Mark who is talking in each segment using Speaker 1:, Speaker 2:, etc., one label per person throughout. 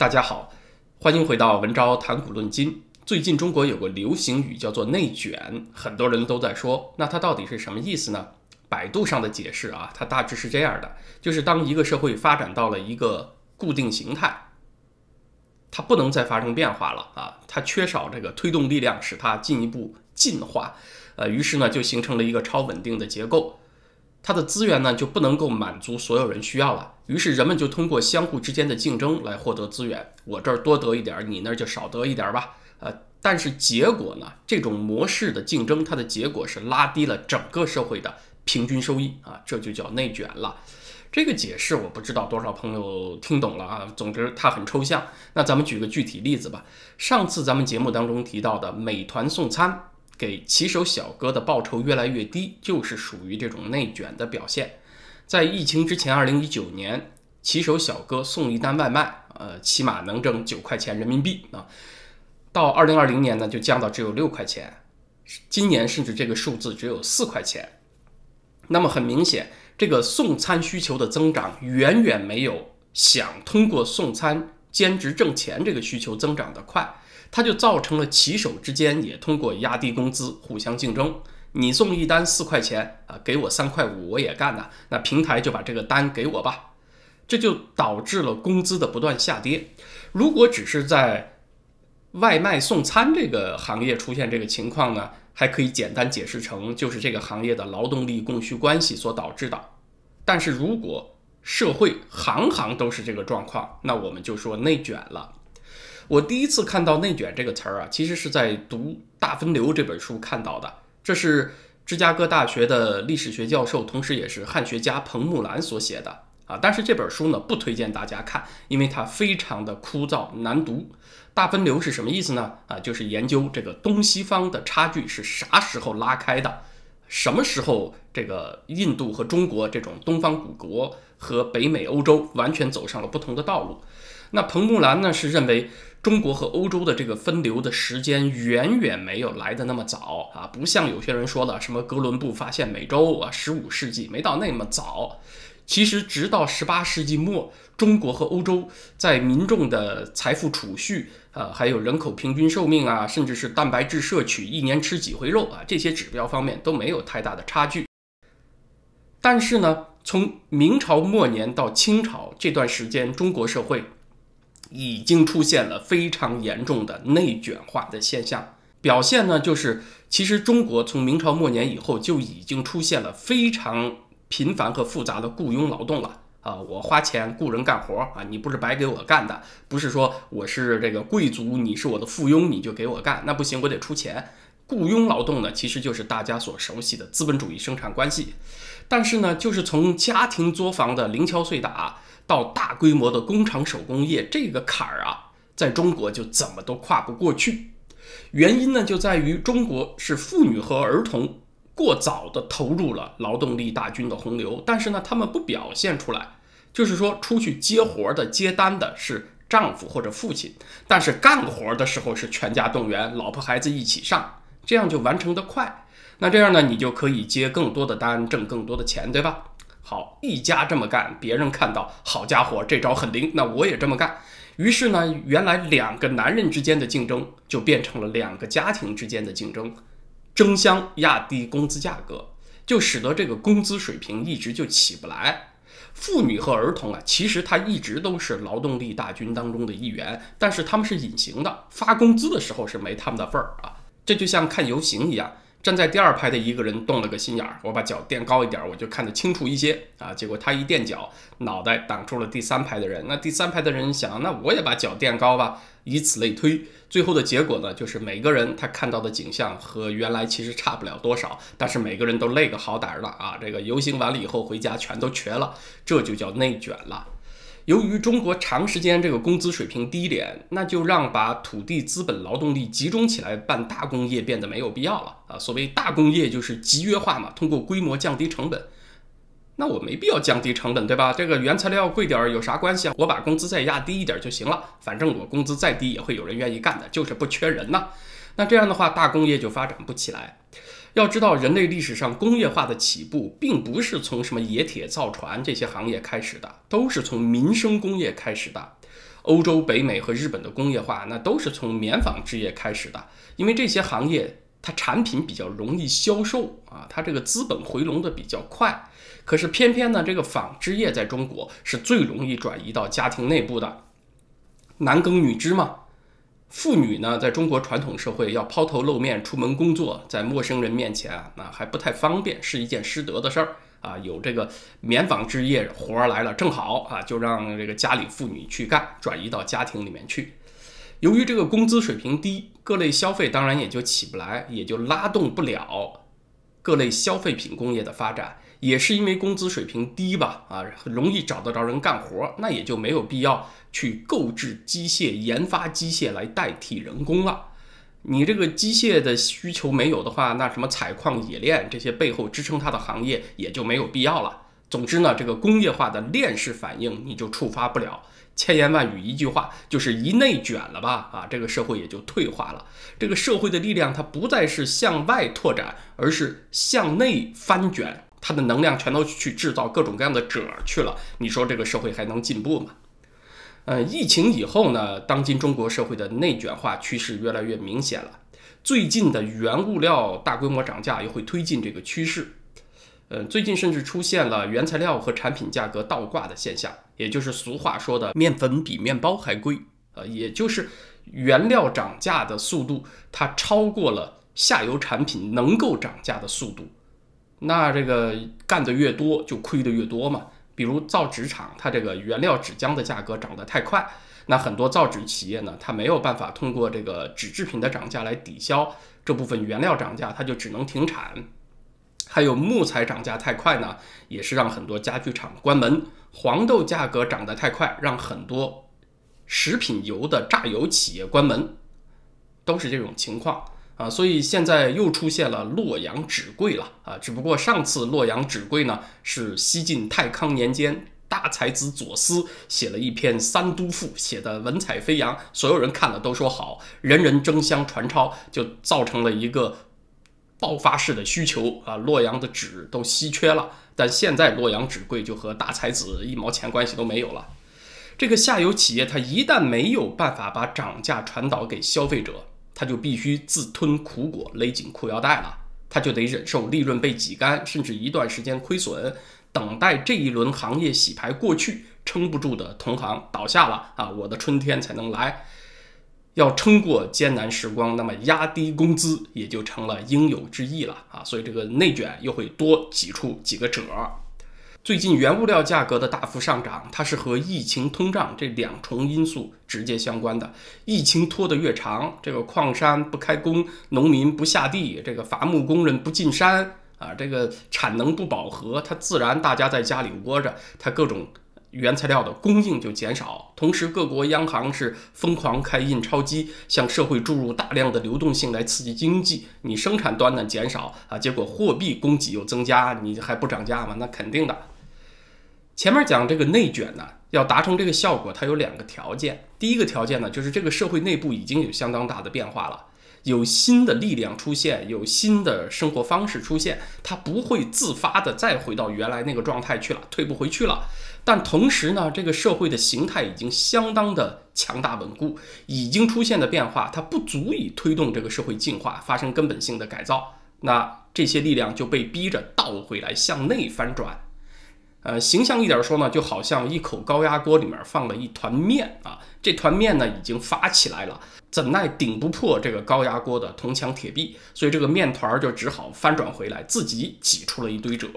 Speaker 1: 大家好，欢迎回到文昭谈古论今。最近中国有个流行语叫做“内卷”，很多人都在说，那它到底是什么意思呢？百度上的解释啊，它大致是这样的：就是当一个社会发展到了一个固定形态，它不能再发生变化了啊，它缺少这个推动力量，使它进一步进化，呃，于是呢就形成了一个超稳定的结构。它的资源呢就不能够满足所有人需要了，于是人们就通过相互之间的竞争来获得资源。我这儿多得一点儿，你那儿就少得一点儿吧。呃，但是结果呢，这种模式的竞争，它的结果是拉低了整个社会的平均收益啊，这就叫内卷了。这个解释我不知道多少朋友听懂了啊。总之它很抽象。那咱们举个具体例子吧。上次咱们节目当中提到的美团送餐。给骑手小哥的报酬越来越低，就是属于这种内卷的表现。在疫情之前，二零一九年，骑手小哥送一单外卖，呃，起码能挣九块钱人民币啊。到二零二零年呢，就降到只有六块钱，今年甚至这个数字只有四块钱。那么很明显，这个送餐需求的增长远远没有想通过送餐兼职挣钱这个需求增长的快。它就造成了骑手之间也通过压低工资互相竞争。你送一单四块钱啊，给我三块五，我也干呐。那平台就把这个单给我吧，这就导致了工资的不断下跌。如果只是在外卖送餐这个行业出现这个情况呢，还可以简单解释成就是这个行业的劳动力供需关系所导致的。但是如果社会行行都是这个状况，那我们就说内卷了。我第一次看到“内卷”这个词儿啊，其实是在读《大分流》这本书看到的。这是芝加哥大学的历史学教授，同时也是汉学家彭木兰所写的啊。但是这本书呢，不推荐大家看，因为它非常的枯燥难读。大分流是什么意思呢？啊，就是研究这个东西方的差距是啥时候拉开的，什么时候这个印度和中国这种东方古国和北美、欧洲完全走上了不同的道路。那彭木兰呢，是认为。中国和欧洲的这个分流的时间远远没有来的那么早啊，不像有些人说的什么哥伦布发现美洲啊，十五世纪没到那么早。其实直到十八世纪末，中国和欧洲在民众的财富储蓄啊，还有人口平均寿命啊，甚至是蛋白质摄取，一年吃几回肉啊，这些指标方面都没有太大的差距。但是呢，从明朝末年到清朝这段时间，中国社会。已经出现了非常严重的内卷化的现象，表现呢就是，其实中国从明朝末年以后就已经出现了非常频繁和复杂的雇佣劳动了啊！我花钱雇人干活啊，你不是白给我干的，不是说我是这个贵族，你是我的附庸，你就给我干，那不行，我得出钱。雇佣劳动呢，其实就是大家所熟悉的资本主义生产关系，但是呢，就是从家庭作坊的零敲碎打。到大规模的工厂手工业这个坎儿啊，在中国就怎么都跨不过去。原因呢，就在于中国是妇女和儿童过早的投入了劳动力大军的洪流，但是呢，他们不表现出来，就是说出去接活的、接单的是丈夫或者父亲，但是干活的时候是全家动员，老婆孩子一起上，这样就完成的快。那这样呢，你就可以接更多的单，挣更多的钱，对吧？好，一家这么干，别人看到，好家伙，这招很灵，那我也这么干。于是呢，原来两个男人之间的竞争，就变成了两个家庭之间的竞争，争相压低工资价格，就使得这个工资水平一直就起不来。妇女和儿童啊，其实他一直都是劳动力大军当中的一员，但是他们是隐形的，发工资的时候是没他们的份儿啊。这就像看游行一样。站在第二排的一个人动了个心眼儿，我把脚垫高一点，我就看得清楚一些啊。结果他一垫脚，脑袋挡住了第三排的人。那第三排的人想，那我也把脚垫高吧，以此类推。最后的结果呢，就是每个人他看到的景象和原来其实差不了多少，但是每个人都累个好歹的啊。这个游行完了以后回家全都瘸了，这就叫内卷了。由于中国长时间这个工资水平低廉，那就让把土地、资本、劳动力集中起来办大工业变得没有必要了啊！所谓大工业就是集约化嘛，通过规模降低成本。那我没必要降低成本，对吧？这个原材料贵点儿有啥关系啊？我把工资再压低一点就行了，反正我工资再低也会有人愿意干的，就是不缺人呐。那这样的话，大工业就发展不起来。要知道，人类历史上工业化的起步，并不是从什么冶铁造船这些行业开始的，都是从民生工业开始的。欧洲、北美和日本的工业化，那都是从棉纺织业开始的，因为这些行业它产品比较容易销售啊，它这个资本回笼的比较快。可是偏偏呢，这个纺织业在中国是最容易转移到家庭内部的，男耕女织嘛。妇女呢，在中国传统社会要抛头露面出门工作，在陌生人面前啊，那还不太方便，是一件失德的事儿啊。有这个棉纺织业活儿来了，正好啊，就让这个家里妇女去干，转移到家庭里面去。由于这个工资水平低，各类消费当然也就起不来，也就拉动不了各类消费品工业的发展。也是因为工资水平低吧，啊，容易找得着人干活，那也就没有必要去购置机械、研发机械来代替人工了。你这个机械的需求没有的话，那什么采矿、冶炼这些背后支撑它的行业也就没有必要了。总之呢，这个工业化的链式反应你就触发不了。千言万语一句话，就是一内卷了吧，啊，这个社会也就退化了。这个社会的力量它不再是向外拓展，而是向内翻卷。它的能量全都去制造各种各样的褶去了，你说这个社会还能进步吗？呃，疫情以后呢，当今中国社会的内卷化趋势越来越明显了。最近的原物料大规模涨价又会推进这个趋势。呃，最近甚至出现了原材料和产品价格倒挂的现象，也就是俗话说的“面粉比面包还贵”。呃，也就是原料涨价的速度，它超过了下游产品能够涨价的速度。那这个干的越多，就亏的越多嘛。比如造纸厂，它这个原料纸浆的价格涨得太快，那很多造纸企业呢，它没有办法通过这个纸制品的涨价来抵消这部分原料涨价，它就只能停产。还有木材涨价太快呢，也是让很多家具厂关门。黄豆价格涨得太快，让很多食品油的榨油企业关门，都是这种情况。啊，所以现在又出现了洛阳纸贵了啊！只不过上次洛阳纸贵呢，是西晋太康年间大才子左思写了一篇《三都赋》，写的文采飞扬，所有人看了都说好，人人争相传抄，就造成了一个爆发式的需求啊！洛阳的纸都稀缺了，但现在洛阳纸贵就和大才子一毛钱关系都没有了。这个下游企业它一旦没有办法把涨价传导给消费者，他就必须自吞苦果，勒紧裤腰带了。他就得忍受利润被挤干，甚至一段时间亏损，等待这一轮行业洗牌过去，撑不住的同行倒下了啊，我的春天才能来。要撑过艰难时光，那么压低工资也就成了应有之义了啊。所以这个内卷又会多挤出几个褶儿。最近原物料价格的大幅上涨，它是和疫情、通胀这两重因素直接相关的。疫情拖得越长，这个矿山不开工，农民不下地，这个伐木工人不进山啊，这个产能不饱和，它自然大家在家里窝着，它各种原材料的供应就减少。同时，各国央行是疯狂开印钞机，向社会注入大量的流动性来刺激经济。你生产端呢减少啊，结果货币供给又增加，你还不涨价吗？那肯定的。前面讲这个内卷呢，要达成这个效果，它有两个条件。第一个条件呢，就是这个社会内部已经有相当大的变化了，有新的力量出现，有新的生活方式出现，它不会自发的再回到原来那个状态去了，退不回去了。但同时呢，这个社会的形态已经相当的强大稳固，已经出现的变化，它不足以推动这个社会进化发生根本性的改造。那这些力量就被逼着倒回来向内翻转。呃，形象一点说呢，就好像一口高压锅里面放了一团面啊，这团面呢已经发起来了，怎奈顶不破这个高压锅的铜墙铁壁，所以这个面团就只好翻转回来，自己挤出了一堆褶。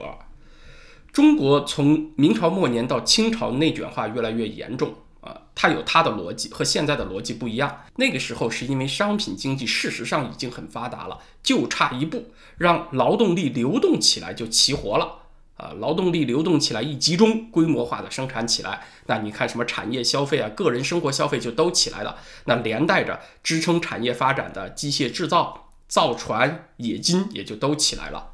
Speaker 1: 中国从明朝末年到清朝内卷化越来越严重啊，它有它的逻辑，和现在的逻辑不一样。那个时候是因为商品经济事实上已经很发达了，就差一步让劳动力流动起来就齐活了。啊，劳动力流动起来一集中，规模化的生产起来，那你看什么产业消费啊，个人生活消费就都起来了。那连带着支撑产业发展的机械制造、造船、冶金也就都起来了。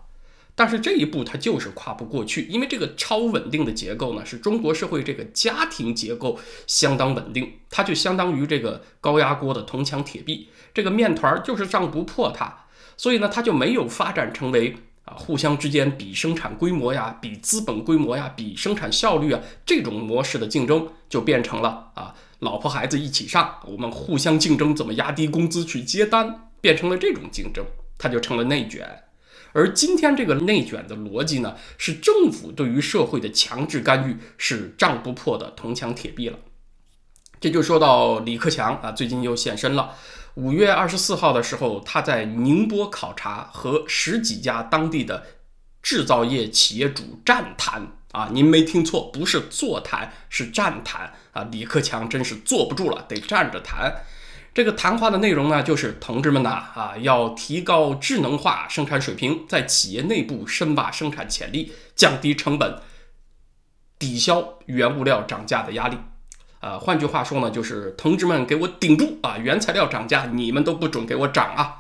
Speaker 1: 但是这一步它就是跨不过去，因为这个超稳定的结构呢，是中国社会这个家庭结构相当稳定，它就相当于这个高压锅的铜墙铁壁，这个面团就是胀不破它，所以呢，它就没有发展成为。啊，互相之间比生产规模呀，比资本规模呀，比生产效率啊，这种模式的竞争就变成了啊，老婆孩子一起上，我们互相竞争，怎么压低工资去接单，变成了这种竞争，它就成了内卷。而今天这个内卷的逻辑呢，是政府对于社会的强制干预，是仗不破的铜墙铁壁了。这就说到李克强啊，最近又现身了。五月二十四号的时候，他在宁波考察，和十几家当地的制造业企业主站谈啊，您没听错，不是座谈，是站谈啊。李克强真是坐不住了，得站着谈。这个谈话的内容呢，就是同志们呐啊，要提高智能化生产水平，在企业内部深挖生产潜力，降低成本，抵消原物料涨价的压力。呃，换句话说呢，就是同志们给我顶住啊！原材料涨价，你们都不准给我涨啊！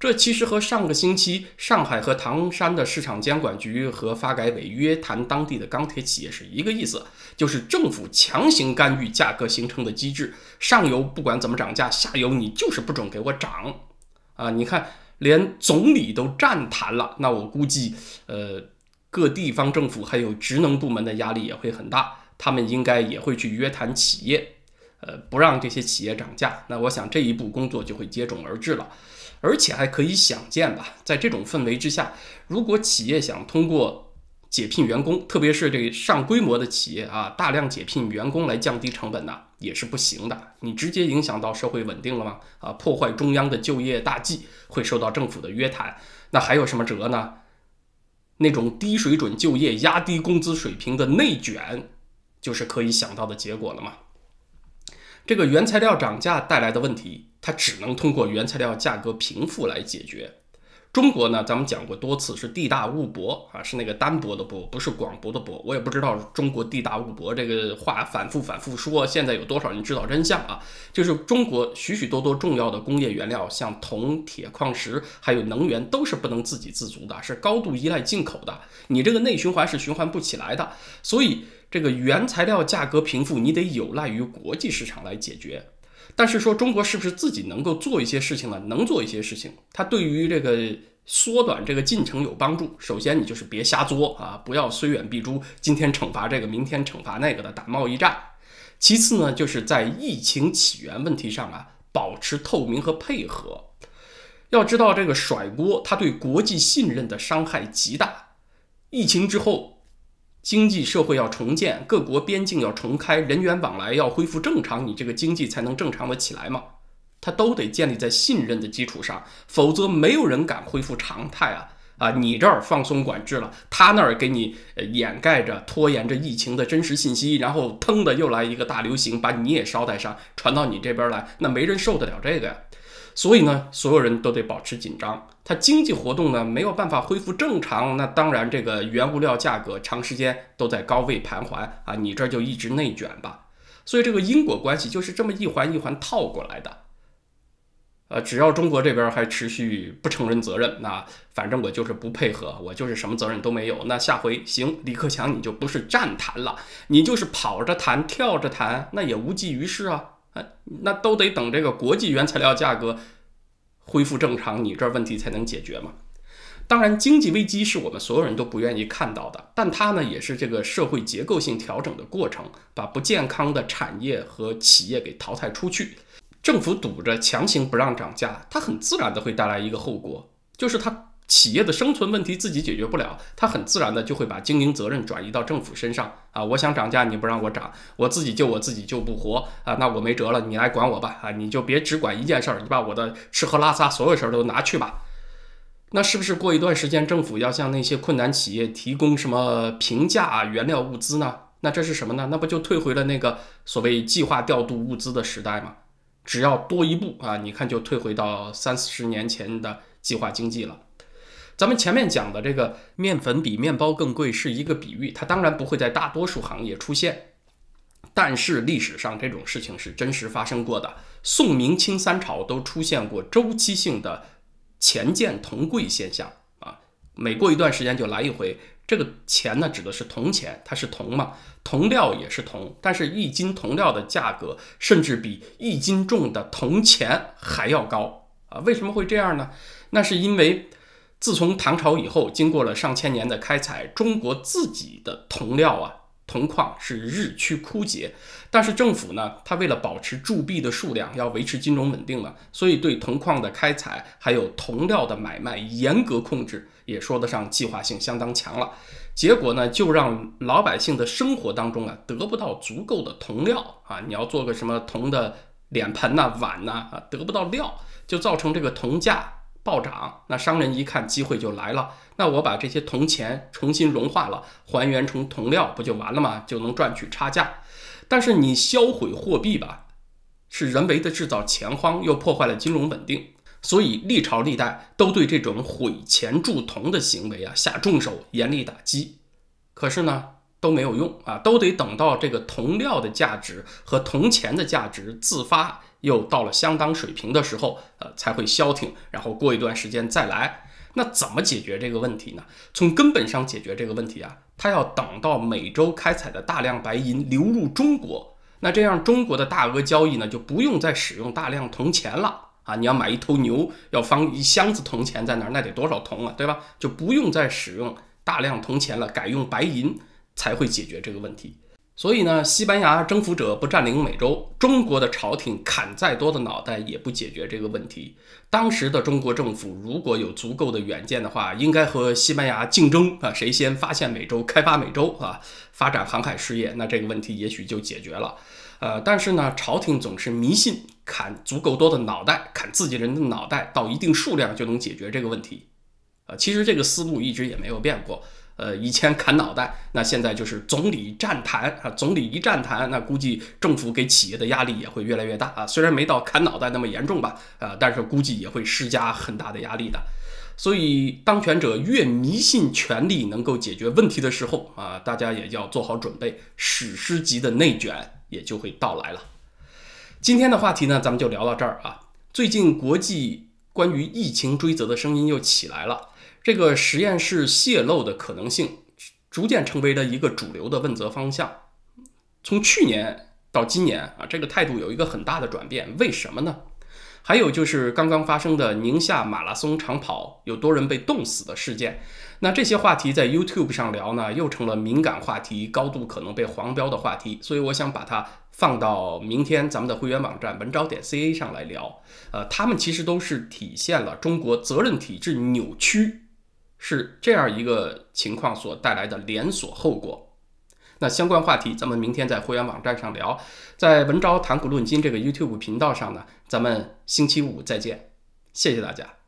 Speaker 1: 这其实和上个星期上海和唐山的市场监管局和发改委约谈当地的钢铁企业是一个意思，就是政府强行干预价格形成的机制，上游不管怎么涨价，下游你就是不准给我涨啊！你看，连总理都站谈了，那我估计，呃，各地方政府还有职能部门的压力也会很大。他们应该也会去约谈企业，呃，不让这些企业涨价。那我想这一步工作就会接踵而至了，而且还可以想见吧，在这种氛围之下，如果企业想通过解聘员工，特别是这个上规模的企业啊，大量解聘员工来降低成本呢，也是不行的。你直接影响到社会稳定了吗？啊，破坏中央的就业大计，会受到政府的约谈。那还有什么辙呢？那种低水准就业、压低工资水平的内卷。就是可以想到的结果了嘛？这个原材料涨价带来的问题，它只能通过原材料价格平复来解决。中国呢，咱们讲过多次，是地大物博啊，是那个单薄的薄，不是广博的博。我也不知道中国地大物博这个话反复反复说，现在有多少人知道真相啊？就是中国许许多多重要的工业原料，像铜、铁、矿石，还有能源，都是不能自给自足的，是高度依赖进口的。你这个内循环是循环不起来的，所以这个原材料价格平复，你得有赖于国际市场来解决。但是说中国是不是自己能够做一些事情呢？能做一些事情，它对于这个缩短这个进程有帮助。首先，你就是别瞎作啊，不要虽远必诛，今天惩罚这个，明天惩罚那个的打贸易战。其次呢，就是在疫情起源问题上啊，保持透明和配合。要知道这个甩锅，它对国际信任的伤害极大。疫情之后。经济社会要重建，各国边境要重开，人员往来要恢复正常，你这个经济才能正常的起来嘛？它都得建立在信任的基础上，否则没有人敢恢复常态啊！啊，你这儿放松管制了，他那儿给你掩盖着、拖延着疫情的真实信息，然后腾的又来一个大流行，把你也捎带上，传到你这边来，那没人受得了这个呀！所以呢，所有人都得保持紧张。它经济活动呢没有办法恢复正常，那当然这个原物料价格长时间都在高位盘桓啊，你这就一直内卷吧。所以这个因果关系就是这么一环一环套过来的。呃，只要中国这边还持续不承认责任，那反正我就是不配合，我就是什么责任都没有。那下回行，李克强你就不是站谈了，你就是跑着谈、跳着谈，那也无济于事啊。哎，那都得等这个国际原材料价格恢复正常，你这问题才能解决嘛。当然，经济危机是我们所有人都不愿意看到的，但它呢也是这个社会结构性调整的过程，把不健康的产业和企业给淘汰出去。政府堵着强行不让涨价，它很自然的会带来一个后果，就是它。企业的生存问题自己解决不了，他很自然的就会把经营责任转移到政府身上啊！我想涨价，你不让我涨，我自己救我自己救不活啊！那我没辙了，你来管我吧啊！你就别只管一件事儿，你把我的吃喝拉撒所有事儿都拿去吧。那是不是过一段时间政府要向那些困难企业提供什么平价原料物资呢？那这是什么呢？那不就退回了那个所谓计划调度物资的时代吗？只要多一步啊，你看就退回到三四十年前的计划经济了。咱们前面讲的这个面粉比面包更贵是一个比喻，它当然不会在大多数行业出现，但是历史上这种事情是真实发生过的。宋明清三朝都出现过周期性的钱贱铜贵现象啊，每过一段时间就来一回。这个钱呢指的是铜钱，它是铜嘛，铜料也是铜，但是一斤铜料的价格甚至比一斤重的铜钱还要高啊！为什么会这样呢？那是因为。自从唐朝以后，经过了上千年的开采，中国自己的铜料啊，铜矿是日趋枯竭。但是政府呢，它为了保持铸币的数量，要维持金融稳定嘛，所以对铜矿的开采还有铜料的买卖严格控制，也说得上计划性相当强了。结果呢，就让老百姓的生活当中啊，得不到足够的铜料啊，你要做个什么铜的脸盆呐、碗呐啊，得不到料，就造成这个铜价。暴涨，那商人一看机会就来了，那我把这些铜钱重新融化了，还原成铜料，不就完了吗？就能赚取差价。但是你销毁货币吧，是人为的制造钱荒，又破坏了金融稳定，所以历朝历代都对这种毁钱铸铜的行为啊下重手，严厉打击。可是呢都没有用啊，都得等到这个铜料的价值和铜钱的价值自发。又到了相当水平的时候，呃，才会消停，然后过一段时间再来。那怎么解决这个问题呢？从根本上解决这个问题啊，它要等到美洲开采的大量白银流入中国，那这样中国的大额交易呢，就不用再使用大量铜钱了啊！你要买一头牛，要放一箱子铜钱在那儿，那得多少铜啊，对吧？就不用再使用大量铜钱了，改用白银才会解决这个问题。所以呢，西班牙征服者不占领美洲，中国的朝廷砍再多的脑袋也不解决这个问题。当时的中国政府如果有足够的远见的话，应该和西班牙竞争啊，谁先发现美洲、开发美洲啊，发展航海事业，那这个问题也许就解决了。呃，但是呢，朝廷总是迷信砍足够多的脑袋，砍自己人的脑袋到一定数量就能解决这个问题。呃，其实这个思路一直也没有变过。呃，以前砍脑袋，那现在就是总理站台啊，总理一站台，那估计政府给企业的压力也会越来越大啊。虽然没到砍脑袋那么严重吧，呃，但是估计也会施加很大的压力的。所以，当权者越迷信权力能够解决问题的时候啊，大家也要做好准备，史诗级的内卷也就会到来了。今天的话题呢，咱们就聊到这儿啊。最近国际关于疫情追责的声音又起来了。这个实验室泄露的可能性逐渐成为了一个主流的问责方向。从去年到今年啊，这个态度有一个很大的转变。为什么呢？还有就是刚刚发生的宁夏马拉松长跑有多人被冻死的事件。那这些话题在 YouTube 上聊呢，又成了敏感话题，高度可能被黄标的话题。所以我想把它放到明天咱们的会员网站文招点 ca 上来聊。呃，他们其实都是体现了中国责任体制扭曲。是这样一个情况所带来的连锁后果。那相关话题，咱们明天在会员网站上聊，在文昭谈股论金这个 YouTube 频道上呢，咱们星期五再见，谢谢大家。